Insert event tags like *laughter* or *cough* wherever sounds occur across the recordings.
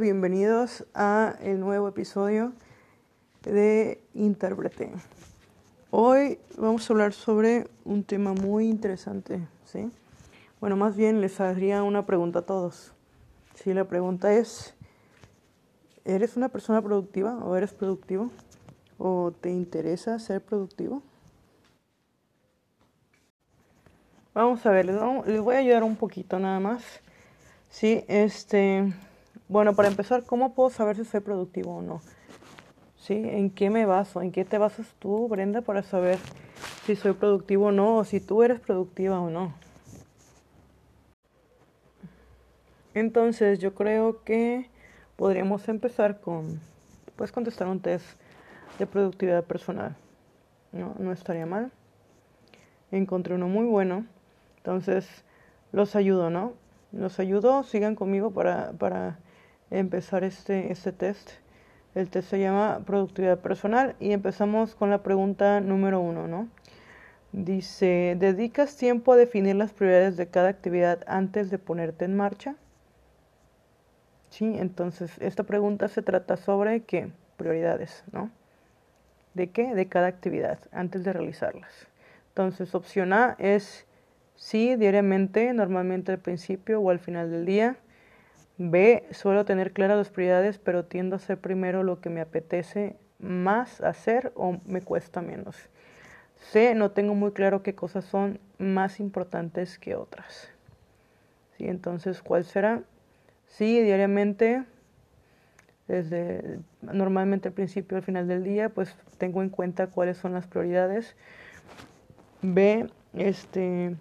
Bienvenidos a el nuevo episodio de Intérprete. Hoy vamos a hablar sobre un tema muy interesante, ¿sí? Bueno, más bien les haría una pregunta a todos. Si la pregunta es, ¿eres una persona productiva o eres productivo? ¿O te interesa ser productivo? Vamos a ver, les, voy a ayudar un poquito nada más. Sí, este, bueno, para empezar, ¿cómo puedo saber si soy productivo o no? ¿Sí? ¿En qué me baso? ¿En qué te basas tú, Brenda, para saber si soy productivo o no? O si tú eres productiva o no. Entonces, yo creo que podríamos empezar con, puedes contestar un test de productividad personal. No, no estaría mal. Encontré uno muy bueno entonces, los ayudo, ¿no? Los ayudo, sigan conmigo para, para empezar este, este test. El test se llama productividad personal y empezamos con la pregunta número uno, ¿no? Dice, ¿dedicas tiempo a definir las prioridades de cada actividad antes de ponerte en marcha? Sí, entonces esta pregunta se trata sobre qué? Prioridades, ¿no? ¿De qué? De cada actividad antes de realizarlas. Entonces, opción A es Sí, diariamente, normalmente al principio o al final del día. B, suelo tener claras las prioridades, pero tiendo a hacer primero lo que me apetece más hacer o me cuesta menos. C, no tengo muy claro qué cosas son más importantes que otras. ¿Sí? Entonces, ¿cuál será? Sí, diariamente, desde normalmente al principio al final del día, pues tengo en cuenta cuáles son las prioridades. B, este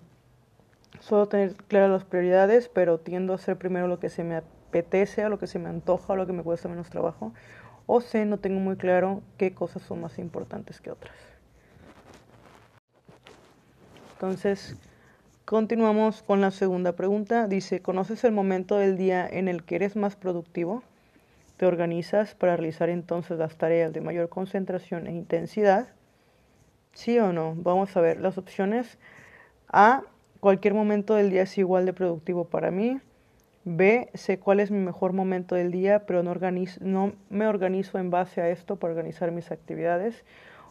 Suelo tener claras las prioridades, pero tiendo a hacer primero lo que se me apetece, o lo que se me antoja, o lo que me cuesta menos trabajo. O sé, no tengo muy claro qué cosas son más importantes que otras. Entonces, continuamos con la segunda pregunta. Dice, ¿conoces el momento del día en el que eres más productivo? ¿Te organizas para realizar entonces las tareas de mayor concentración e intensidad? ¿Sí o no? Vamos a ver las opciones. A, Cualquier momento del día es igual de productivo para mí. B, sé cuál es mi mejor momento del día, pero no, no me organizo en base a esto para organizar mis actividades.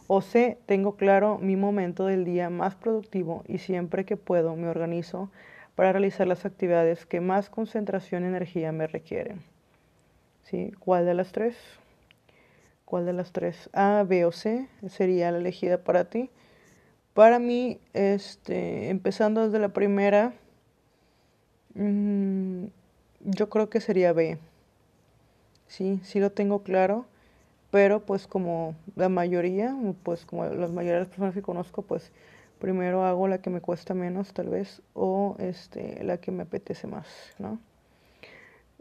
O C, tengo claro mi momento del día más productivo y siempre que puedo me organizo para realizar las actividades que más concentración y energía me requieren. ¿Sí? ¿Cuál de las tres? ¿Cuál de las tres? A, B o C sería la elegida para ti. Para mí, este, empezando desde la primera, mm, yo creo que sería B. Sí, sí lo tengo claro, pero pues como la mayoría, pues como la mayoría de las personas que conozco, pues primero hago la que me cuesta menos tal vez o este, la que me apetece más, ¿no?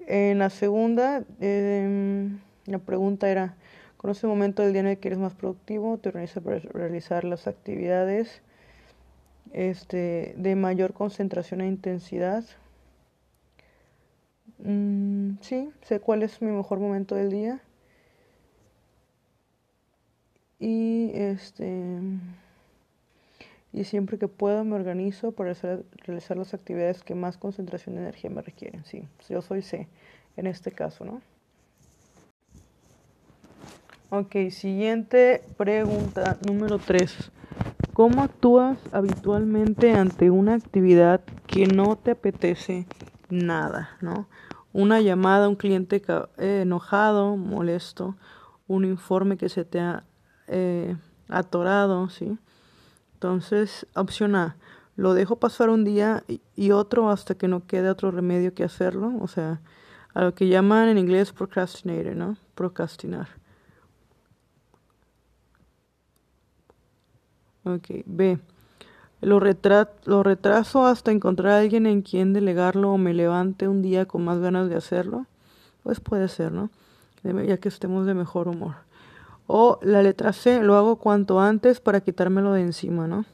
En la segunda, em, la pregunta era, Conoce el momento del día en el que eres más productivo, te organizas para realizar las actividades este, de mayor concentración e intensidad. Mm, sí, sé cuál es mi mejor momento del día. Y este y siempre que puedo me organizo para realizar las actividades que más concentración de energía me requieren. Sí, yo soy C en este caso, ¿no? Ok, siguiente pregunta número 3. ¿Cómo actúas habitualmente ante una actividad que no te apetece nada, ¿no? Una llamada, un cliente eh, enojado, molesto, un informe que se te ha eh, atorado, ¿sí? Entonces, opción A, lo dejo pasar un día y otro hasta que no quede otro remedio que hacerlo, o sea, a lo que llaman en inglés procrastinator, ¿no? Procrastinar. Ok, B. Lo, retraso hasta encontrar a alguien en quien delegarlo o me levante un día con más ganas de hacerlo. Pues puede ser, ¿no? Ya que estemos de mejor humor. O la letra C, lo hago cuanto antes para quitármelo de encima, ¿no?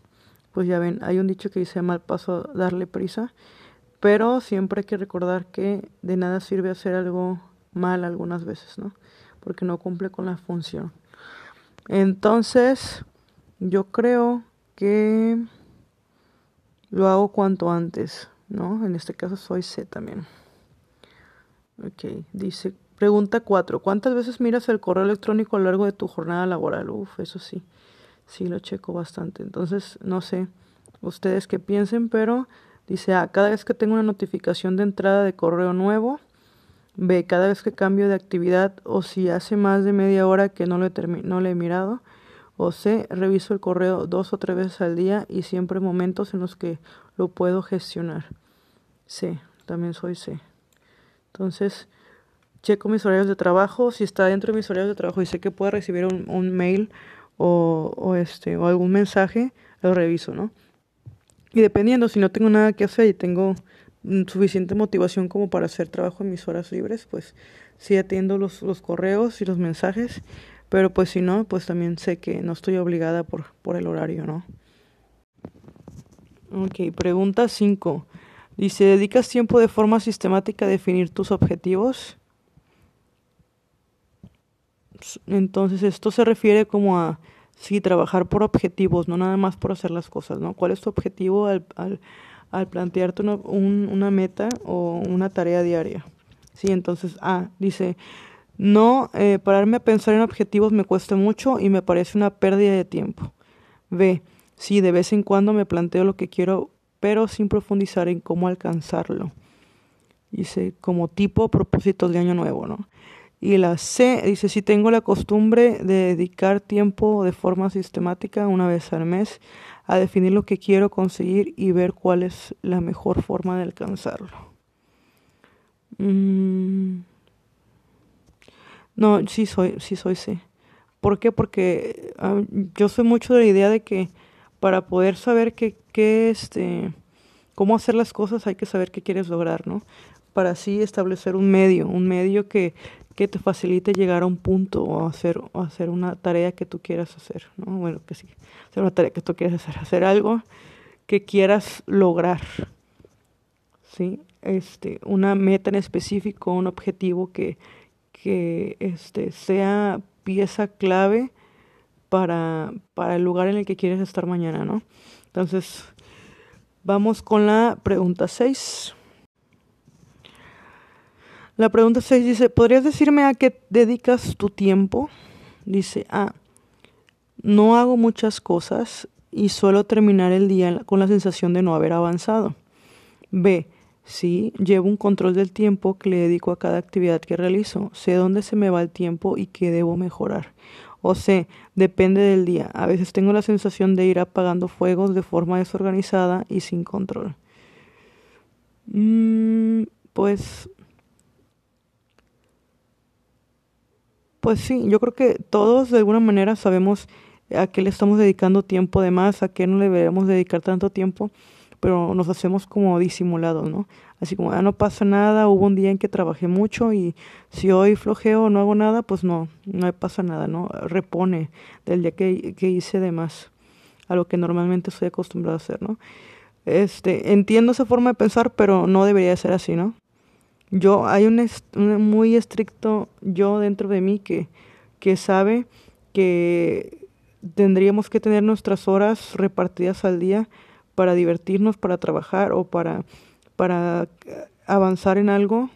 Pues ya ven, hay un dicho que dice mal paso darle prisa, pero siempre hay que recordar que de nada sirve hacer algo mal algunas veces, ¿no? Porque no cumple con la función. Entonces, yo creo que lo hago cuanto antes, ¿no? En este caso soy C también. Ok, dice, Pregunta 4. ¿Cuántas veces miras el correo electrónico a lo largo de tu jornada laboral? Uf, eso sí, sí lo checo bastante. Entonces, no sé ustedes qué piensen, pero dice A, cada vez que tengo una notificación de entrada de correo nuevo, B, cada vez que cambio de actividad o si hace más de media hora que no lo he, no lo he mirado, o C, reviso el correo dos o tres veces al día y siempre momentos en los que lo puedo gestionar. C, también soy C. Entonces, checo mis horarios de trabajo, si está dentro de mis horarios de trabajo y sé que puedo recibir un, mail o, o, este, o algún mensaje, lo reviso, ¿no? Y dependiendo, si no tengo nada que hacer y tengo suficiente motivación como para hacer trabajo en mis horas libres, pues sí atiendo los, los correos y los mensajes, pero pues si no, pues también sé que no estoy obligada por, por el horario, ¿no? Ok, pregunta 5. Dice, ¿dedicas tiempo de forma sistemática a definir tus objetivos? Entonces esto se refiere como a, sí, trabajar por objetivos, no nada más por hacer las cosas, ¿no? ¿Cuál es tu objetivo al, al, al plantearte una, una meta o una tarea diaria? Sí, entonces, A, dice, no, eh, pararme a pensar en objetivos me cuesta mucho y me parece una pérdida de tiempo. B, sí, de vez en cuando me planteo lo que quiero, pero sin profundizar en cómo alcanzarlo. Dice, como tipo propósitos de año nuevo, ¿no? Y la C dice, si tengo la costumbre de dedicar tiempo de forma sistemática una vez al mes a definir lo que quiero conseguir y ver cuál es la mejor forma de alcanzarlo. Mm. No, sí soy, sí soy C. ¿Por qué? Porque ah, yo soy mucho de la idea de que para poder saber qué, qué, este, cómo hacer las cosas hay que saber qué quieres lograr, ¿no? Para así establecer un medio, un medio que, que te facilite llegar a un punto o hacer, o hacer una tarea que tú quieras hacer, ¿no? Bueno, que sí, hacer una tarea que tú quieras hacer, hacer algo que quieras lograr, ¿sí? Este, una meta en específico, un objetivo que, que este, sea pieza clave para, para el lugar en el que quieres estar mañana, ¿no? Entonces, vamos con la pregunta 6. La pregunta 6 dice, ¿podrías decirme a qué dedicas tu tiempo? Dice, ah, no hago muchas cosas y suelo terminar el día con la sensación de no haber avanzado. B, sí, llevo un control del tiempo que le dedico a cada actividad que realizo. Sé dónde se me va el tiempo y qué debo mejorar. O C, depende del día. A veces tengo la sensación de ir apagando fuegos de forma desorganizada y sin control. Mm, pues Pues sí, yo creo que todos de alguna manera sabemos a qué le estamos dedicando tiempo de más, a qué no le deberíamos dedicar tanto tiempo, pero nos hacemos como disimulados, ¿no? Así como, ah, no pasa nada, hubo un día en que trabajé mucho y si hoy flojeo no hago nada, pues no, no pasa nada, ¿no? Repone del día que, que hice de más a lo que normalmente estoy acostumbrado a hacer, ¿no? Este, entiendo esa forma de pensar, pero no debería ser así, ¿no? Yo, hay un, muy estricto yo dentro de mí que, que sabe que tendríamos que tener nuestras horas repartidas al día para divertirnos, para trabajar o para, para avanzar en algo,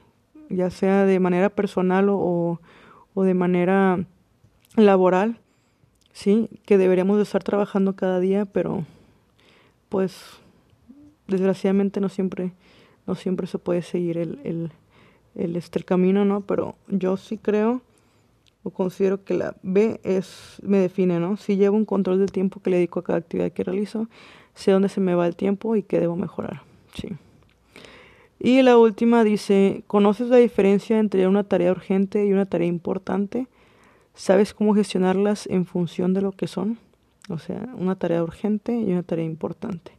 ya sea de manera personal o, o de manera laboral, sí, que deberíamos de estar trabajando cada día, pero pues desgraciadamente no siempre, no siempre se puede seguir el, el, el, este, camino, ¿no? Pero yo sí creo o considero que la B es, me define, ¿no? Si llevo un control del tiempo que le dedico a cada actividad que realizo, sé dónde se me va el tiempo y qué debo mejorar, sí. Y la última dice, ¿conoces la diferencia entre una tarea urgente y una tarea importante? ¿Sabes cómo gestionarlas en función de lo que son? O sea, una tarea urgente y una tarea importante.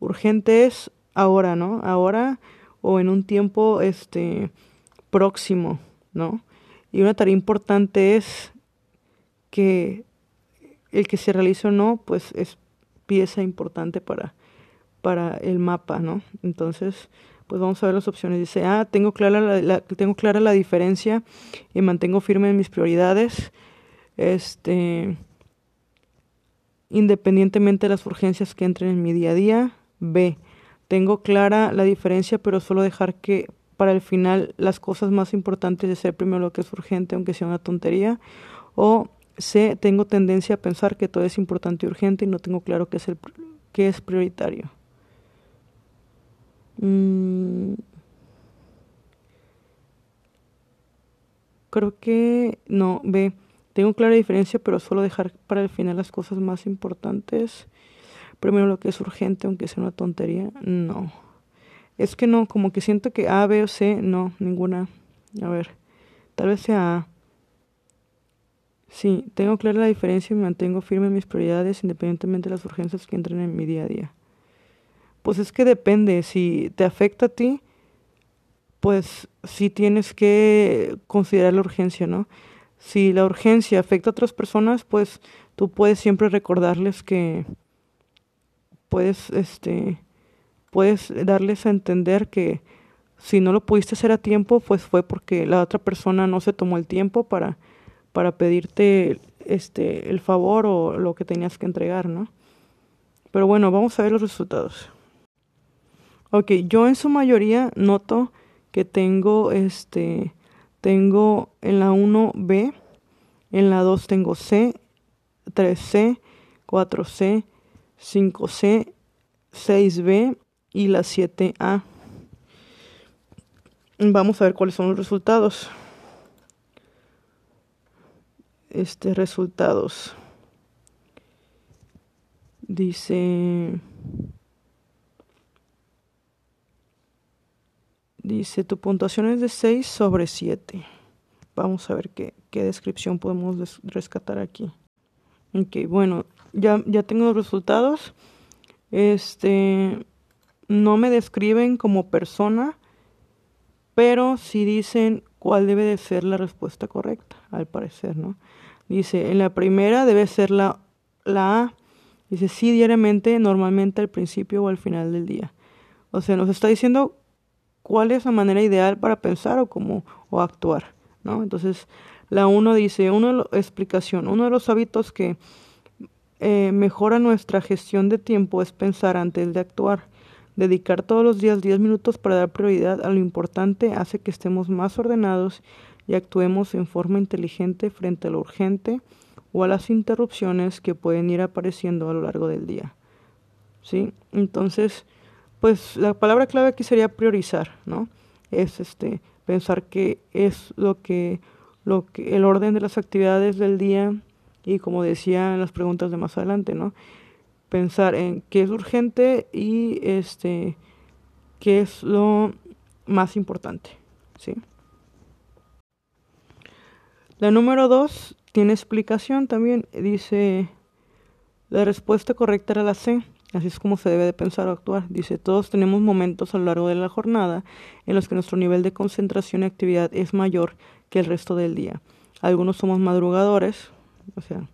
Urgente es ahora, ¿no? Ahora o en un tiempo este próximo, ¿no? Y una tarea importante es que el que se realice o no, pues es pieza importante para, para el mapa, ¿no? Entonces, pues vamos a ver las opciones. Dice, ah, tengo clara la, tengo clara la diferencia y mantengo firme mis prioridades. Este, independientemente de las urgencias que entren en mi día a día. B, tengo clara la diferencia, pero solo dejar que para el final las cosas más importantes de ser primero lo que es urgente, aunque sea una tontería. O C, tengo tendencia a pensar que todo es importante y urgente y no tengo claro qué es, el, qué es prioritario. Mm. creo que no, B, tengo clara diferencia, pero suelo dejar para el final las cosas más importantes. Primero lo que es urgente, aunque sea una tontería. No. Es que no, como que siento que A, B o C, no, ninguna. A ver, tal vez sea A. Sí, tengo clara la diferencia y mantengo firme en mis prioridades independientemente de las urgencias que entren en mi día a día. Pues es que depende, si te afecta a ti, pues sí tienes que considerar la urgencia, ¿no? Si la urgencia afecta a otras personas, pues tú puedes siempre recordarles que puedes, este, puedes darles a entender que si no lo pudiste hacer a tiempo, pues fue porque la otra persona no se tomó el tiempo para para pedirte este el favor o lo que tenías que entregar, ¿no? Pero bueno, vamos a ver los resultados. Ok, yo en su mayoría noto que tengo este tengo en la 1B, en la 2 tengo C, 3C, 4C, 5C, 6B y la 7A. Vamos a ver cuáles son los resultados este resultados. Dice Dice, tu puntuación es de 6 sobre 7. Vamos a ver qué, qué descripción podemos rescatar aquí. Ok, bueno, ya, ya tengo los resultados. Este, no me describen como persona, pero sí dicen cuál debe de ser la respuesta correcta, al parecer, ¿no? Dice, en la primera debe ser la, la A. Dice, sí, diariamente, normalmente al principio o al final del día. O sea, nos está diciendo cuál es la manera ideal para pensar o cómo o actuar, ¿no? Entonces, la 1 dice, una explicación, uno de los hábitos que eh, mejora nuestra gestión de tiempo es pensar antes de actuar. Dedicar todos los días 10 minutos para dar prioridad a lo importante hace que estemos más ordenados y actuemos en forma inteligente frente a lo urgente o a las interrupciones que pueden ir apareciendo a lo largo del día. ¿Sí? Entonces, pues la palabra clave aquí sería priorizar, ¿no? Es este pensar que es lo que lo el orden de las actividades del día y como decía en las preguntas de más adelante, ¿no? Pensar en qué es urgente y este qué es lo más importante, ¿sí? La número dos tiene explicación también. Dice, la respuesta correcta era la C. Así es como se debe de pensar o actuar. Dice, todos tenemos momentos a lo largo de la jornada en los que nuestro nivel de concentración y actividad es mayor que el resto del día. Algunos somos madrugadores, o sea,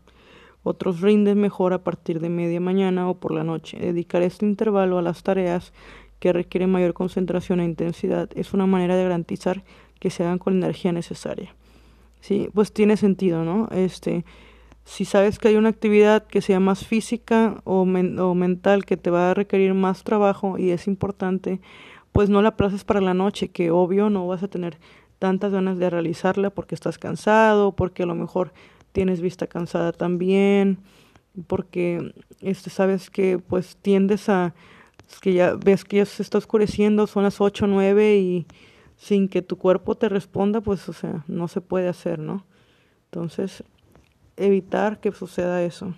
otros rinden mejor a partir de media mañana o por la noche. Dedicar este intervalo a las tareas que requieren mayor concentración e intensidad es una manera de garantizar que se hagan con la energía necesaria. Sí, pues tiene sentido, ¿no? Este, si sabes que hay una actividad que sea más física o, o mental que te va a requerir más trabajo y es importante, pues no la places para la noche, que obvio no vas a tener tantas ganas de realizarla porque estás cansado, porque a lo mejor tienes vista cansada también, porque este sabes que pues tiendes a que ya ves que ya se está oscureciendo, son las 8 o 9 y sin que tu cuerpo te responda, pues, o sea, no se puede hacer, ¿no? Entonces, evitar que suceda eso.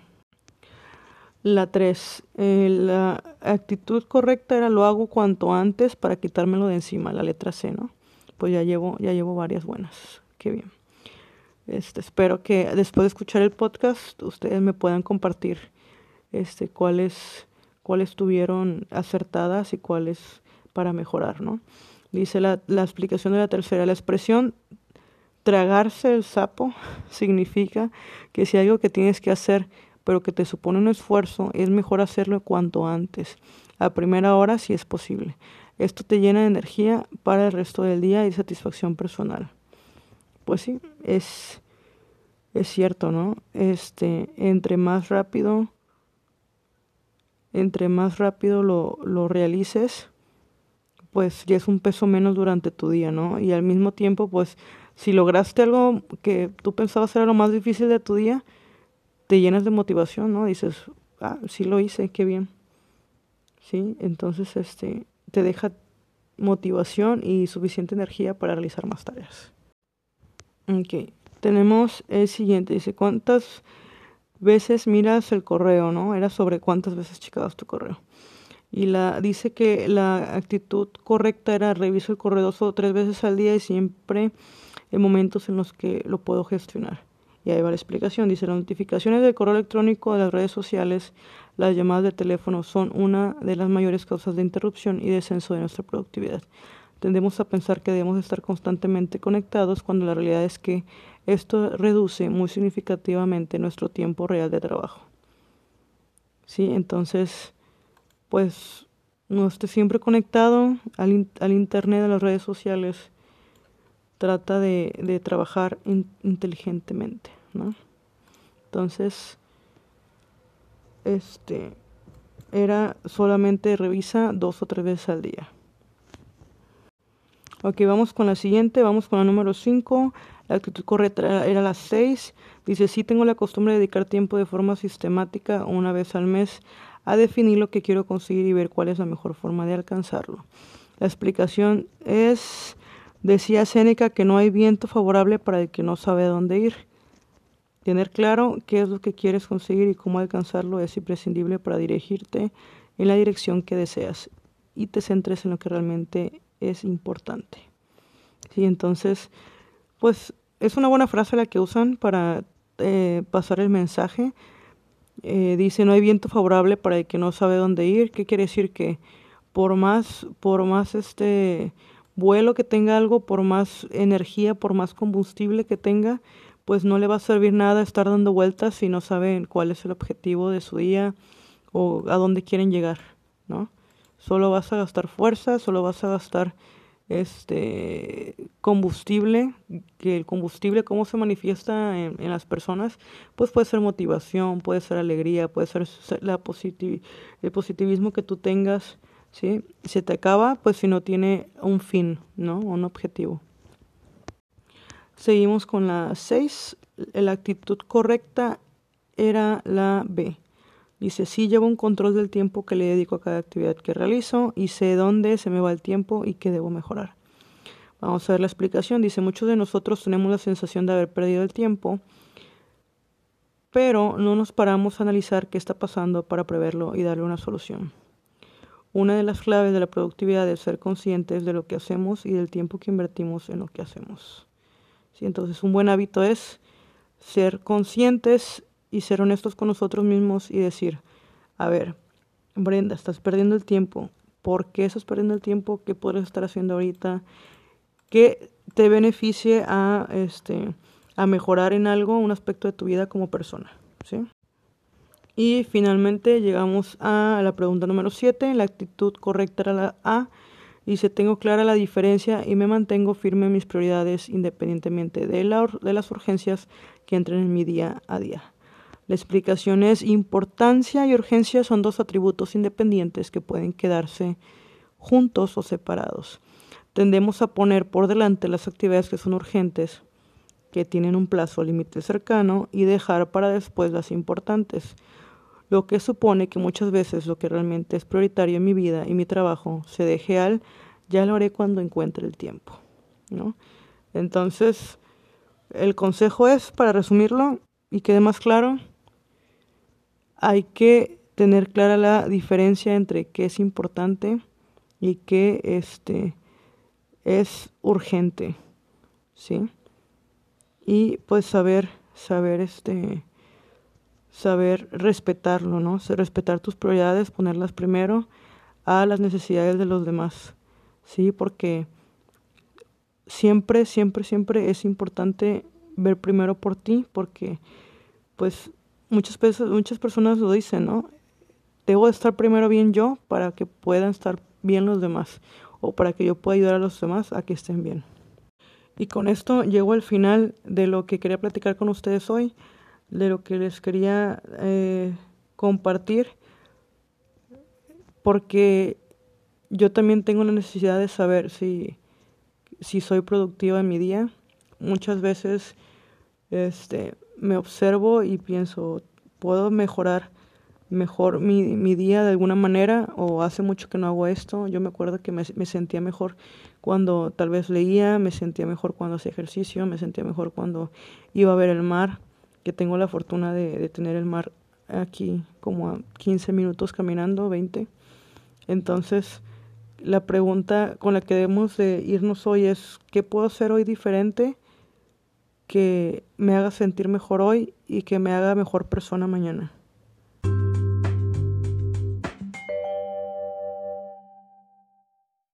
La 3. Eh, la actitud correcta era lo hago cuanto antes para quitármelo de encima, la letra C, ¿no? Pues ya llevo, ya llevo varias buenas. Qué bien. Este, espero que después de escuchar el podcast ustedes me puedan compartir este, cuáles, cuáles tuvieron acertadas y cuáles para mejorar, ¿no? Dice la, la explicación de la tercera, la expresión tragarse el sapo *laughs* significa que si hay algo que tienes que hacer pero que te supone un esfuerzo, es mejor hacerlo cuanto antes, a primera hora si es posible. Esto te llena de energía para el resto del día y satisfacción personal. Pues sí, es, es cierto, ¿no? Este, entre más rápido, entre más rápido lo, lo realices, pues ya es un peso menos durante tu día, ¿no? Y al mismo tiempo, pues si lograste algo que tú pensabas era lo más difícil de tu día, te llenas de motivación, ¿no? Dices, ah, sí lo hice, qué bien. ¿Sí? Entonces, este, te deja motivación y suficiente energía para realizar más tareas. Ok, tenemos el siguiente, dice, ¿cuántas veces miras el correo, no? Era sobre cuántas veces checabas tu correo. Y la dice que la actitud correcta era reviso el correo dos tres veces al día y siempre en momentos en los que lo puedo gestionar. Y ahí va la explicación. Dice, las notificaciones del correo electrónico, de las redes sociales, las llamadas de teléfono son una de las mayores causas de interrupción y descenso de nuestra productividad. Tendemos a pensar que debemos estar constantemente conectados cuando la realidad es que esto reduce muy significativamente nuestro tiempo real de trabajo. ¿Sí? Entonces, pues no esté siempre conectado al, al Internet, a las redes sociales. Trata de, de trabajar inteligentemente, ¿no? Entonces, este, era solamente revisa dos o tres veces al día. Ok, vamos con la siguiente, vamos con la número 5. La actitud correcta era la 6. Dice, sí tengo la costumbre de dedicar tiempo de forma sistemática una vez al mes a definir lo que quiero conseguir y ver cuál es la mejor forma de alcanzarlo. La explicación es, decía Séneca, que no hay viento favorable para el que no sabe a dónde ir. Tener claro qué es lo que quieres conseguir y cómo alcanzarlo es imprescindible para dirigirte en la dirección que deseas y te centres en lo que realmente es importante. Sí, entonces, pues es una buena frase la que usan para eh, pasar el mensaje. Eh, dice, no hay viento favorable para el que no sabe dónde ir. ¿Qué quiere decir? Que por más, por más este vuelo que tenga algo, por más energía, por más combustible que tenga, pues no le va a servir nada estar dando vueltas si no saben cuál es el objetivo de su día o a dónde quieren llegar, ¿no? Solo vas a gastar fuerza, solo vas a gastar este combustible, que el combustible cómo se manifiesta en, las personas, pues puede ser motivación, puede ser alegría, puede ser la el positivismo que tú tengas, ¿sí? Se te acaba pues si no tiene un fin, ¿no? Un objetivo. Seguimos con la 6. La actitud correcta era la B. Dice, sí llevo un control del tiempo que le dedico a cada actividad que realizo y sé dónde se me va el tiempo y qué debo mejorar. Vamos a ver la explicación. Dice, muchos de nosotros tenemos la sensación de haber perdido el tiempo, pero no nos paramos a analizar qué está pasando para preverlo y darle una solución. Una de las claves de la productividad es ser conscientes de lo que hacemos y del tiempo que invertimos en lo que hacemos. ¿Sí? Entonces, un buen hábito es ser conscientes y ser honestos con nosotros mismos y decir, a ver, Brenda, estás perdiendo el tiempo. ¿Por qué estás perdiendo el tiempo? ¿Qué puedes estar haciendo ahorita? ¿Qué te beneficie a, este, a mejorar en algo, un aspecto de tu vida como persona? ¿sí? Y finalmente llegamos a la pregunta número 7. La actitud correcta era la A. Dice, tengo clara la diferencia y me mantengo firme en mis prioridades independientemente de, la, de las urgencias que entren en mi día a día. La explicación es importancia y urgencia son dos atributos independientes que pueden quedarse juntos o separados. Tendemos a poner por delante las actividades que son urgentes, que tienen un plazo límite cercano, y dejar para después las importantes, lo que supone que muchas veces lo que realmente es prioritario en mi vida y mi trabajo se deje al ya lo haré cuando encuentre el tiempo. ¿no? Entonces, el consejo es, para resumirlo y quede más claro, hay que tener clara la diferencia entre qué es importante y qué este, es urgente, ¿sí? Y pues saber, saber este, saber respetarlo, ¿no? Respetar tus prioridades, ponerlas primero a las necesidades de los demás, ¿sí? Porque siempre, siempre, siempre es importante ver primero por ti, porque pues muchas, veces, muchas personas lo dicen, ¿no? Debo estar primero bien yo para que puedan estar bien los demás o para que yo pueda ayudar a los demás a que estén bien. Y con esto llego al final de lo que quería platicar con ustedes hoy, de lo que les quería eh, compartir, porque yo también tengo la necesidad de saber si, si soy productiva en mi día. Muchas veces este, me observo y pienso, ¿puedo mejorar mejor mi, mi, día de alguna manera? O hace mucho que no hago esto. Yo me acuerdo que me, me, sentía mejor cuando tal vez leía, me sentía mejor cuando hacía ejercicio, me sentía mejor cuando iba a ver el mar, que tengo la fortuna de, de tener el mar aquí como a 15 minutos caminando, 20. Entonces, la pregunta con la que debemos de irnos hoy es, ¿qué puedo hacer hoy diferente que me haga sentir mejor hoy y que me haga mejor persona mañana?